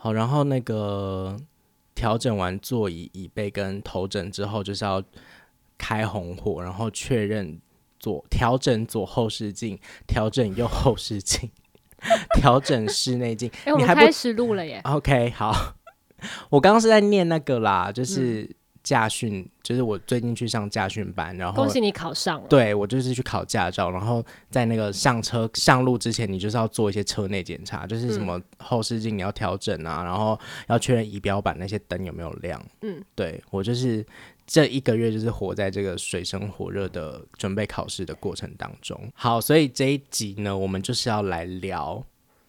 好，然后那个调整完座椅椅背跟头枕之后，就是要开红火，然后确认左调整左后视镜，调整右后视镜，调整室内镜。哎、欸，我们开始录了耶。OK，好，我刚刚是在念那个啦，就是。嗯驾训就是我最近去上驾训班，然后恭喜你考上了。对，我就是去考驾照，然后在那个上车上路之前，你就是要做一些车内检查，就是什么后视镜你要调整啊，嗯、然后要确认仪表板那些灯有没有亮。嗯，对，我就是这一个月就是活在这个水深火热的准备考试的过程当中。好，所以这一集呢，我们就是要来聊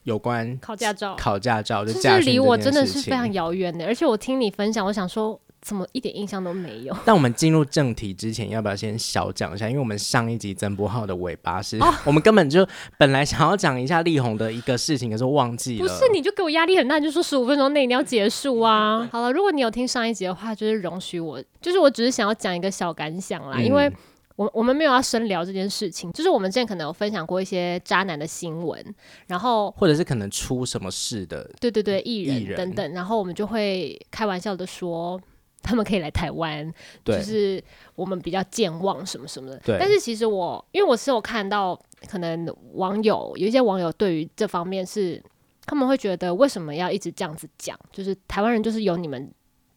有关考驾照，考驾照就驾训，这离我真的是非常遥远的，而且我听你分享，我想说。怎么一点印象都没有？但我们进入正题之前，要不要先小讲一下？因为我们上一集曾博浩的尾巴是、哦、我们根本就本来想要讲一下力宏的一个事情，可是忘记了。不是，你就给我压力很大，你就说十五分钟内你要结束啊！好了，如果你有听上一集的话，就是容许我，就是我只是想要讲一个小感想啦，嗯、因为我我们没有要深聊这件事情，就是我们之前可能有分享过一些渣男的新闻，然后或者是可能出什么事的，对对对，艺人等等，然后我们就会开玩笑的说。他们可以来台湾，就是我们比较健忘什么什么的。对。但是其实我，因为我是有看到，可能网友有一些网友对于这方面是，他们会觉得为什么要一直这样子讲？就是台湾人就是有你们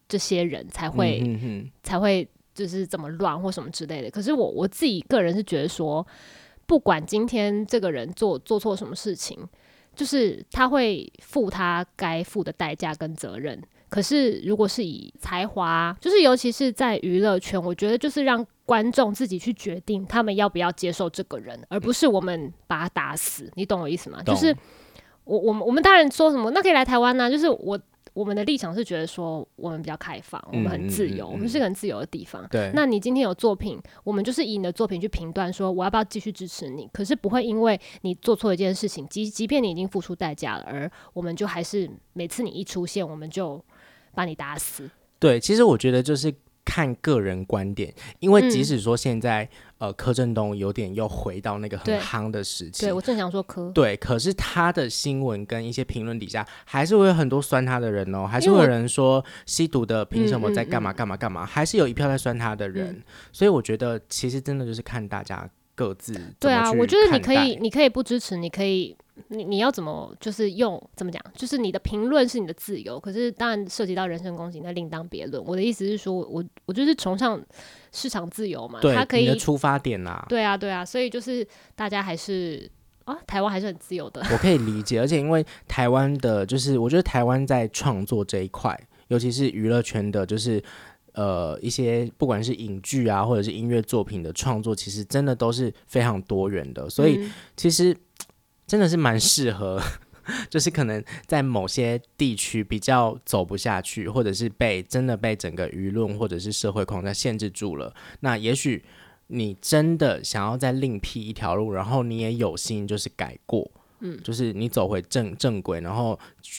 这些人才会、嗯、哼哼才会就是这么乱或什么之类的。可是我我自己个人是觉得说，不管今天这个人做做错什么事情，就是他会付他该付的代价跟责任。可是，如果是以才华，就是尤其是在娱乐圈，我觉得就是让观众自己去决定他们要不要接受这个人，而不是我们把他打死。你懂我意思吗？就是我我们我们当然说什么，那可以来台湾呢？就是我我们的立场是觉得说我们比较开放，我们很自由，我们是个很自由的地方。对。那你今天有作品，我们就是以你的作品去评断说我要不要继续支持你。可是不会因为你做错一件事情，即即便你已经付出代价了，而我们就还是每次你一出现，我们就。把你打死。对，其实我觉得就是看个人观点，因为即使说现在、嗯、呃柯震东有点又回到那个很夯的时期，对，我正想说柯，对，可是他的新闻跟一些评论底下还是会有很多酸他的人哦，还是会有人说吸毒的凭什么在干嘛干嘛干嘛，还是有一票在酸他的人，嗯、所以我觉得其实真的就是看大家各自。对啊，我觉得你可以，你可以不支持，你可以。你你要怎么就是用怎么讲？就是你的评论是你的自由，可是当然涉及到人身攻击，那另当别论。我的意思是说，我我就是崇尚市场自由嘛，对，它可以你的出发点啊，对啊对啊，所以就是大家还是啊，台湾还是很自由的。我可以理解，而且因为台湾的，就是我觉得台湾在创作这一块，尤其是娱乐圈的，就是呃一些不管是影剧啊，或者是音乐作品的创作，其实真的都是非常多元的，所以其实。真的是蛮适合，就是可能在某些地区比较走不下去，或者是被真的被整个舆论或者是社会框架限制住了。那也许你真的想要再另辟一条路，然后你也有心就是改过，嗯，就是你走回正正轨，然后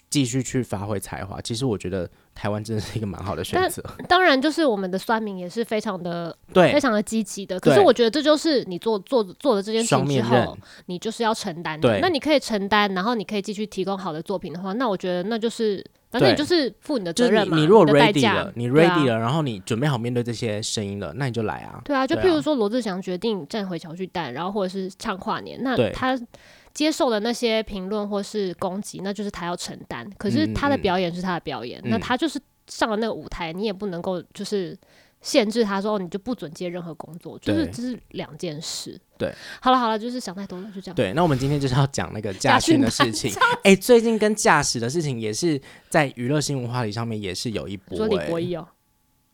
继续去发挥才华。其实我觉得。台湾真的是一个蛮好的选择。当然，就是我们的酸民也是非常的，对，非常的积极的。可是我觉得这就是你做做做的这件事情之后，你就是要承担的。那你可以承担，然后你可以继续提供好的作品的话，那我觉得那就是，反正你就是负你的责任嘛。你如果 ready 了，你 ready 了，然后你准备好面对这些声音了，那你就来啊。对啊，就譬如说罗志祥决定站回小巨蛋，然后或者是唱跨年，那他。接受的那些评论或是攻击，那就是他要承担。可是他的表演是他的表演，嗯嗯、那他就是上了那个舞台，你也不能够就是限制他说你就不准接任何工作，就是这是两件事。对，好了好了，就是想太多了，就这样。对，那我们今天就是要讲那个 驾训的事情。哎、欸，最近跟驾驶的事情也是在娱乐新闻话题上面也是有一波、欸。说李国毅哦。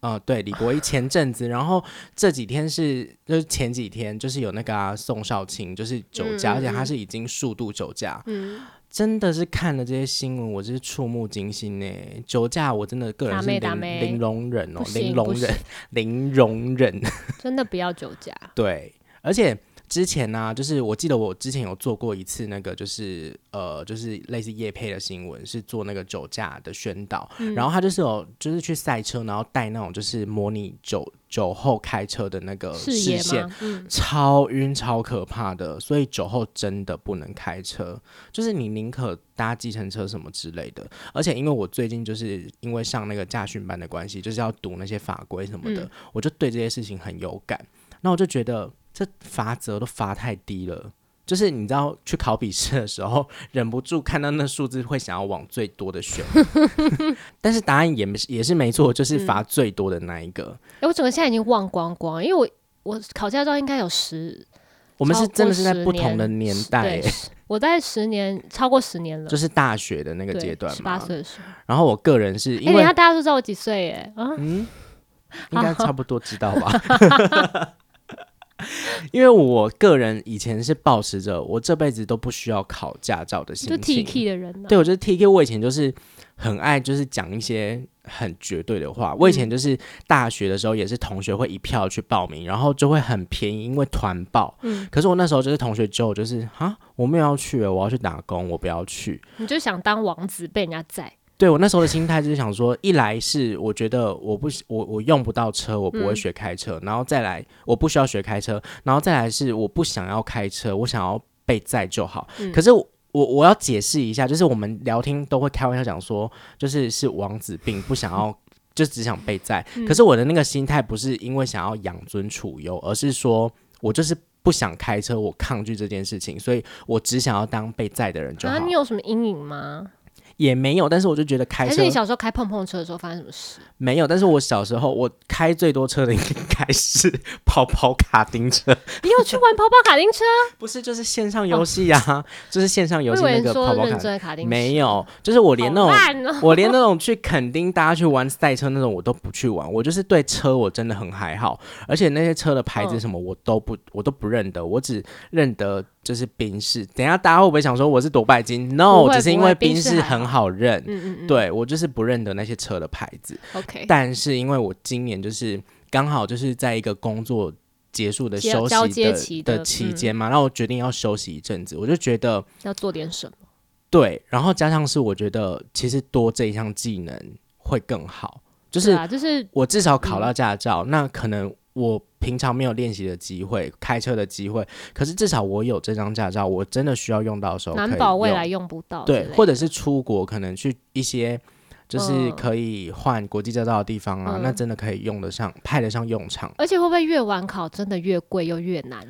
嗯、呃，对，李国毅前阵子，然后这几天是就是前几天，就是有那个、啊、宋少卿，就是酒驾，嗯、而且他是已经数度酒驾，嗯，真的是看了这些新闻，我真是触目惊心呢。酒驾我真的个人是零零容忍哦，零容忍，零容忍，真的不要酒驾。对，而且之前呢、啊，就是我记得我之前有做过一次那个，就是呃，就是类似夜配的新闻，是做那个酒驾的宣导，嗯、然后他就是有就是去赛车，然后带那种就是模拟酒酒后开车的那个视线，嗯、超晕超可怕的，所以酒后真的不能开车，就是你宁可搭计程车什么之类的。而且因为我最近就是因为上那个驾训班的关系，就是要读那些法规什么的，嗯、我就对这些事情很有感，那我就觉得。这罚则都罚太低了，就是你知道去考笔试的时候，忍不住看到那数字会想要往最多的选，但是答案也没也是没错，就是罚最多的那一个。哎、嗯，我整个现在已经忘光光，因为我我考驾照应该有十，我们是真的是在不同的年代，我在十年超过十年了，就是大学的那个阶段，十八岁的时候。然后我个人是因为，哎，大家都知道我几岁？哎，啊，嗯，应该差不多知道吧。因为我个人以前是保持着我这辈子都不需要考驾照的心情，就 T K 的人，对，我觉得 T K，我以前就是很爱就是讲一些很绝对的话。我以前就是大学的时候也是同学会一票去报名，然后就会很便宜，因为团报。嗯，可是我那时候就是同学之后就是啊，我没有要去，我要去打工，我不要去。你就想当王子被人家载。对，我那时候的心态就是想说，一来是我觉得我不我我用不到车，我不会学开车，嗯、然后再来我不需要学开车，然后再来是我不想要开车，我想要被载就好。嗯、可是我我要解释一下，就是我们聊天都会开玩笑讲说，就是是王子病，不想要就只想被载。嗯、可是我的那个心态不是因为想要养尊处优，而是说我就是不想开车，我抗拒这件事情，所以我只想要当被载的人就好。啊，你有什么阴影吗？也没有，但是我就觉得开车。还是你小时候开碰碰车的时候发生什么事？没有，但是我小时候我开最多车的应该是 跑跑卡丁车。你有去玩跑跑卡丁车？不是，就是线上游戏啊，哦、就是线上游戏那个跑跑卡，丁车。没有，就是我连那种、哦、我 连那种去垦丁大家去玩赛车那种我都不去玩。我就是对车我真的很还好，而且那些车的牌子什么我都不、哦、我都不认得，我只认得。就是宾士，等一下大家会不会想说我是夺拜金？No，只是因为宾士很好认。嗯嗯嗯，对，我就是不认得那些车的牌子。OK，但是因为我今年就是刚好就是在一个工作结束的休息的期的期间嘛，然后、我决定要休息一阵子，我就觉得要做点什么。对，然后加上是我觉得其实多这一项技能会更好，就是就是我至少考到驾照，嗯、那可能。我平常没有练习的机会，开车的机会，可是至少我有这张驾照，我真的需要用到的时候，难保未来用不到。对，或者是出国，可能去一些就是可以换国际驾照的地方啊，嗯、那真的可以用得上，派得上用场。而且会不会越晚考真的越贵又越难？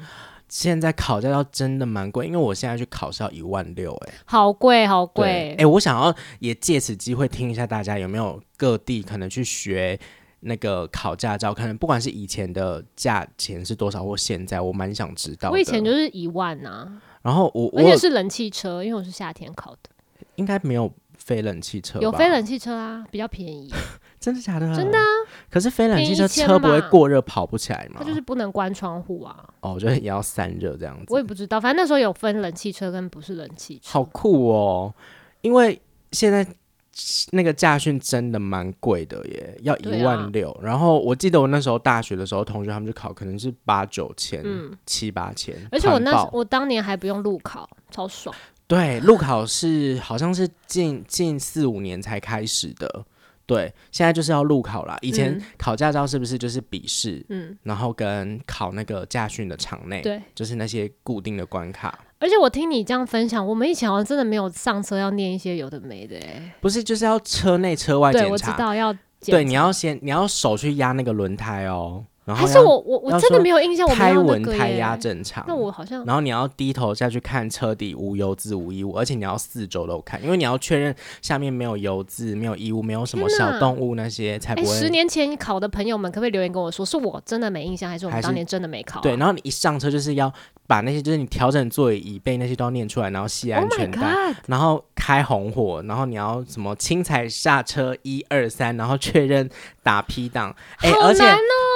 现在考驾照真的蛮贵，因为我现在去考是要一万六，哎，好贵好贵。哎、欸，我想要也借此机会听一下大家有没有各地可能去学。那个考驾照，可能不管是以前的价钱是多少，或现在，我蛮想知道。我以前就是一万啊，然后我而且是冷汽车，因为我是夏天考的，应该没有非冷汽车，有非冷汽车啊，比较便宜。真的假的？真的啊。可是非冷汽车车不会过热跑不起来吗？它就是不能关窗户啊。哦，我觉得也要散热这样子。我也不知道，反正那时候有分冷汽车跟不是冷汽车。好酷哦，因为现在。那个驾训真的蛮贵的耶，要一万六。然后我记得我那时候大学的时候，同学他们去考，可能是八九千、嗯、七八千。而且我那我当年还不用路考，超爽。对，路考是好像是近近四五年才开始的。对，现在就是要路考啦。以前考驾照是不是就是笔试？嗯，然后跟考那个驾训的场内，对，就是那些固定的关卡。而且我听你这样分享，我们以前好像真的没有上车要念一些有的没的哎。不是，就是要车内车外检查。对，我知道要。对，你要先，你要手去压那个轮胎哦。还是我我我真的没有印象，我胎纹胎压正常。那我好像。然后你要低头下去看车底无油渍无异物，而且你要四周都看，因为你要确认下面没有油渍、没有异物、没有什么小动物那些，才不会。十年前考的朋友们，可不可以留言跟我说，是我真的没印象，还是我们当年真的没考？对，然后你一上车就是要把那些，就是你调整座椅椅背那些都要念出来，然后系安全带，然后开红火，然后你要什么轻踩刹车一二三，然后确认打 P 档。哎，而且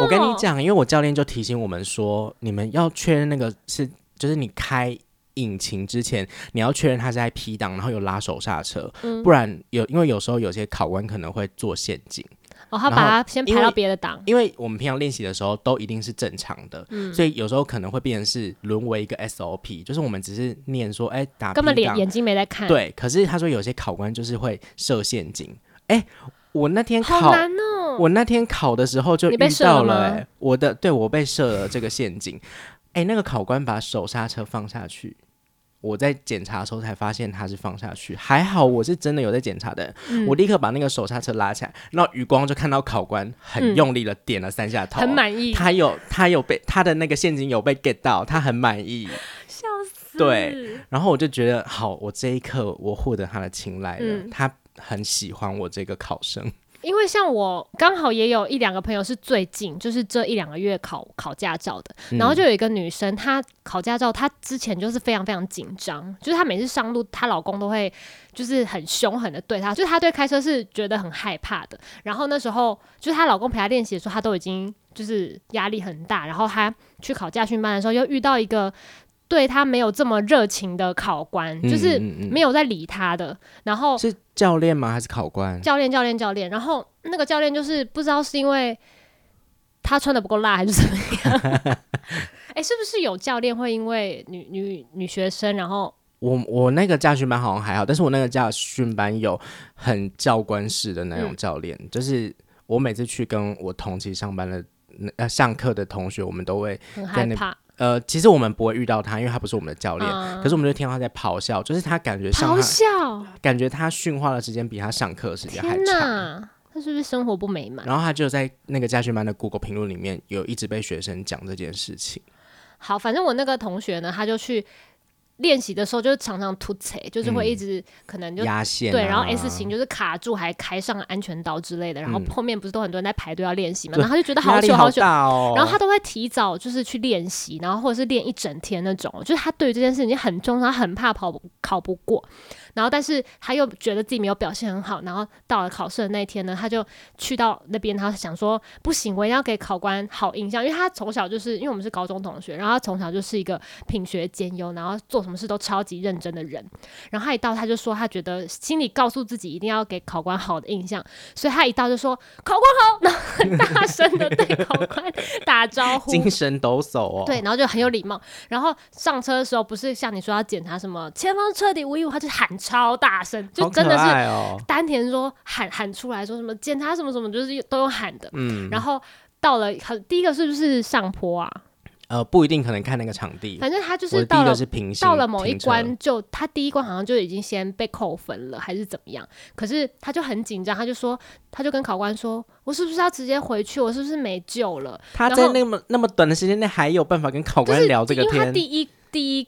我跟你讲，因为我教练就提醒我们说，你们要确认那个是，就是你开引擎之前，你要确认它是在 P 档，然后有拉手刹车，嗯、不然有，因为有时候有些考官可能会做陷阱。哦，他把他先排到别的档，因为我们平常练习的时候都一定是正常的，嗯，所以有时候可能会变成是沦为一个 SOP，就是我们只是念说，哎，打根本连眼睛没在看，对。可是他说有些考官就是会设陷阱，哎，我那天考，好难哦，我那天考的时候就遇到了，哎，我的对我被设了这个陷阱，哎，那个考官把手刹车放下去。我在检查的时候才发现他是放下去，还好我是真的有在检查的，嗯、我立刻把那个手刹车拉起来，然后余光就看到考官很用力的点了三下头，很满意，他有他有被他的那个陷阱有被 get 到，他很满意，笑死，对，然后我就觉得好，我这一刻我获得他的青睐了，嗯、他很喜欢我这个考生。因为像我刚好也有一两个朋友是最近就是这一两个月考考驾照的，嗯、然后就有一个女生，她考驾照，她之前就是非常非常紧张，就是她每次上路，她老公都会就是很凶狠的对她，就是她对开车是觉得很害怕的。然后那时候就是她老公陪她练习的时候，她都已经就是压力很大。然后她去考驾训班的时候，又遇到一个。对他没有这么热情的考官，嗯、就是没有在理他的。然后是教练吗？还是考官？教练，教练，教练。然后那个教练就是不知道是因为他穿的不够辣，还是怎么样？哎、欸，是不是有教练会因为女女女学生？然后我我那个驾训班好像还好，但是我那个驾训班有很教官式的那种教练，嗯、就是我每次去跟我同期上班的呃上课的同学，我们都会很害怕。呃，其实我们不会遇到他，因为他不是我们的教练。嗯、可是我们就听到他在咆哮，就是他感觉上咆哮，感觉他训话的时间比他上课时间还长。他是不是生活不美满？然后他就在那个家训班的 Google 评论里面有一直被学生讲这件事情。好，反正我那个同学呢，他就去。练习的时候就是常常突踩，就是会一直可能就压线，对，然后 S 型就是卡住，还开上安全岛之类的。然后后面不是都很多人在排队要练习嘛，然后他就觉得好久好久，然后他都会提早就是去练习，然后或者是练一整天那种。就是他对于这件事情很重视，他很怕跑考不过。然后但是他又觉得自己没有表现很好，然后到了考试的那一天呢，他就去到那边，他想说不行，我一定要给考官好印象，因为他从小就是因为我们是高中同学，然后他从小就是一个品学兼优，然后做什么事都超级认真的人。然后他一到，他就说他觉得心里告诉自己一定要给考官好的印象，所以他一到就说考官好，然后很大声的对考官打招呼，精神抖擞哦。对，然后就很有礼貌。然后上车的时候不是像你说要检查什么前方车底无异物，他就喊超大声，就真的是丹田说喊喊出来说什么检查什么什么，就是都有喊的。嗯，然后到了很第一个是不是上坡啊？呃，不一定，可能看那个场地。反正他就是到了到了某一关，就他第一关好像就已经先被扣分了，还是怎么样？可是他就很紧张，他就说，他就跟考官说：“我是不是要直接回去？我是不是没救了？”他在那么那么短的时间内还有办法跟考官聊这个天？因为他第一第一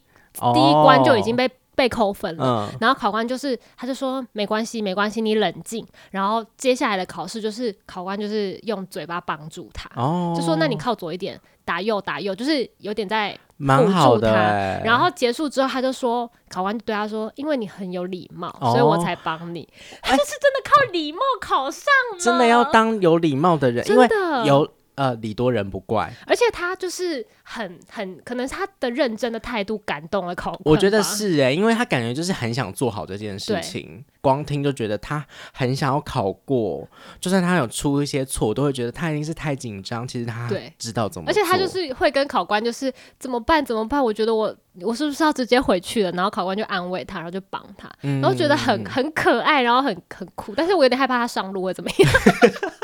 第一关就已经被。被扣分了，嗯、然后考官就是，他就说没关系，没关系，你冷静。然后接下来的考试就是考官就是用嘴巴帮助他，哦、就说那你靠左一点，打右打右，就是有点在辅助他。然后结束之后，他就说，考官对他说，因为你很有礼貌，哦、所以我才帮你。他就是真的靠礼貌考上了，真的要当有礼貌的人，因为有。呃，礼多人不怪，而且他就是很很，可能是他的认真的态度感动了考官。我觉得是哎、欸，因为他感觉就是很想做好这件事情，光听就觉得他很想要考过，就算他有出一些错，都会觉得他一定是太紧张。其实他知道怎么，而且他就是会跟考官就是怎么办怎么办？我觉得我我是不是要直接回去了？然后考官就安慰他，然后就帮他，然后觉得很很可爱，然后很很酷。但是我有点害怕他上路会怎么样。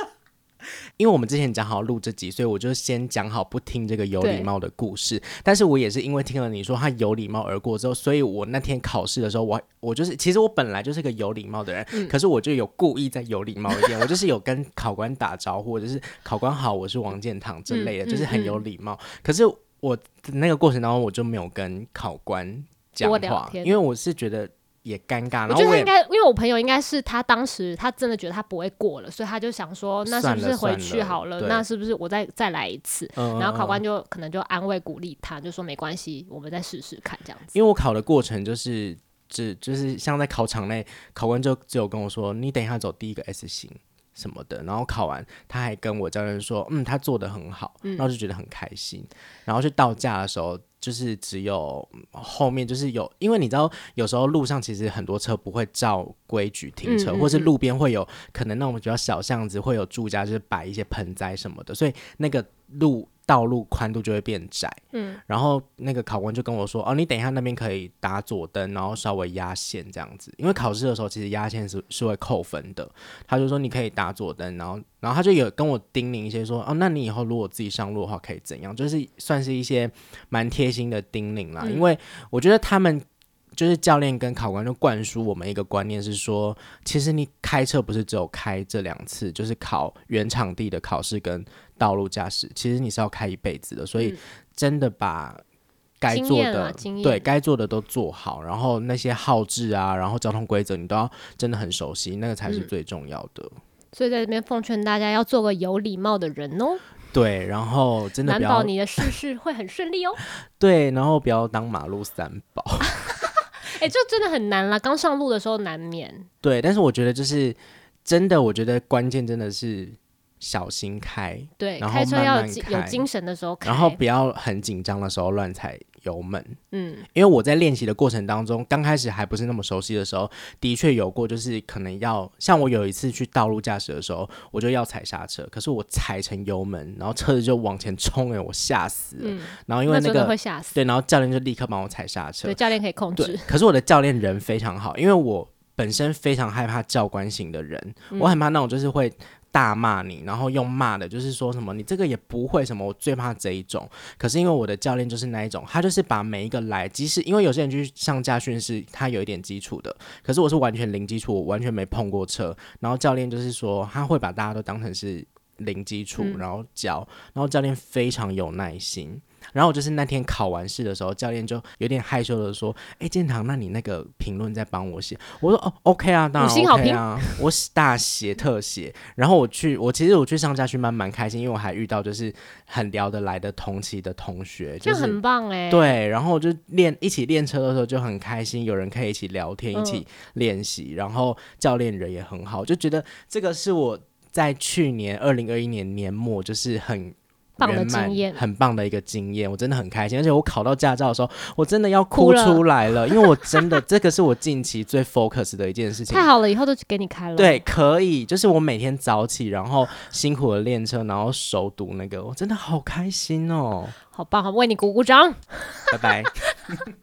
因为我们之前讲好录这集，所以我就先讲好不听这个有礼貌的故事。但是我也是因为听了你说他有礼貌而过之后，所以我那天考试的时候，我我就是其实我本来就是个有礼貌的人，嗯、可是我就有故意在有礼貌一点，我就是有跟考官打招呼，或者是考官好，我是王建堂之类的，嗯、就是很有礼貌。可是我那个过程当中，我就没有跟考官讲话，因为我是觉得。也尴尬，我觉得他应该，因为我朋友应该是他当时他真的觉得他不会过了，所以他就想说，那是不是回去好了？了那是不是我再再来一次？嗯、然后考官就可能就安慰鼓励他，就说没关系，我们再试试看这样子。因为我考的过程就是只就是像在考场内，考官就只有跟我说，你等一下走第一个 S 型。什么的。然后考完，他还跟我教练说，嗯，他做的很好，然后就觉得很开心。嗯、然后去到家的时候。就是只有后面就是有，因为你知道，有时候路上其实很多车不会照规矩停车，嗯嗯嗯，或是路边会有可能那种比较小巷子会有住家，就是摆一些盆栽什么的，所以那个路。道路宽度就会变窄，嗯，然后那个考官就跟我说：“哦，你等一下那边可以打左灯，然后稍微压线这样子，因为考试的时候其实压线是是会扣分的。”他就说：“你可以打左灯，然后，然后他就有跟我叮咛一些说：‘哦，那你以后如果自己上路的话可以怎样？’就是算是一些蛮贴心的叮咛啦。嗯，因为我觉得他们就是教练跟考官就灌输我们一个观念是说，其实你开车不是只有开这两次，就是考原场地的考试跟。”道路驾驶其实你是要开一辈子的，所以真的把该做的对该做的都做好，然后那些号志啊，然后交通规则你都要真的很熟悉，那个才是最重要的。嗯、所以在这边奉劝大家要做个有礼貌的人哦。对，然后真的难保你的事事会很顺利哦。对，然后不要当马路三宝。哎、欸，这真的很难啦，刚上路的时候难免。对，但是我觉得就是真的，我觉得关键真的是。小心开，对，然后慢慢开，开车要有精神的时候开，然后不要很紧张的时候乱踩油门。嗯，因为我在练习的过程当中，刚开始还不是那么熟悉的时候，的确有过，就是可能要像我有一次去道路驾驶的时候，我就要踩刹车，可是我踩成油门，然后车子就往前冲，哎，我吓死了。嗯，然后因为那个会吓死，对，然后教练就立刻帮我踩刹车。对，教练可以控制。可是我的教练人非常好，因为我本身非常害怕教官型的人，嗯，我很怕那种就是会。大骂你，然后用骂的，就是说什么你这个也不会什么，我最怕这一种。可是因为我的教练就是那一种，他就是把每一个来，即使因为有些人去上驾训是他有一点基础的，可是我是完全零基础，我完全没碰过车。然后教练就是说他会把大家都当成是零基础，然后教，然后教练非常有耐心。然后我就是那天考完试的时候，教练就有点害羞的说：“哎，建堂，那你那个评论再帮我写。”我说：“哦，OK 啊，当然 OK 啊，我大写特写。”然后我去，我其实我去上家训班蛮开心，因为我还遇到就是很聊得来的同期的同学，就很棒哎。对，然后我就练一起练车的时候就很开心，有人可以一起聊天，一起练习，然后教练人也很好，就觉得这个是我在去年二零二一年年末就是很。棒的经验，很棒的一个经验，我真的很开心。而且我考到驾照的时候，我真的要哭出来了，了 因为我真的这个是我近期最 focus 的一件事情。太好了，以后都给你开了。对，可以，就是我每天早起，然后辛苦的练车，然后熟读那个，我真的好开心哦，好棒，好，为你鼓鼓掌，拜拜。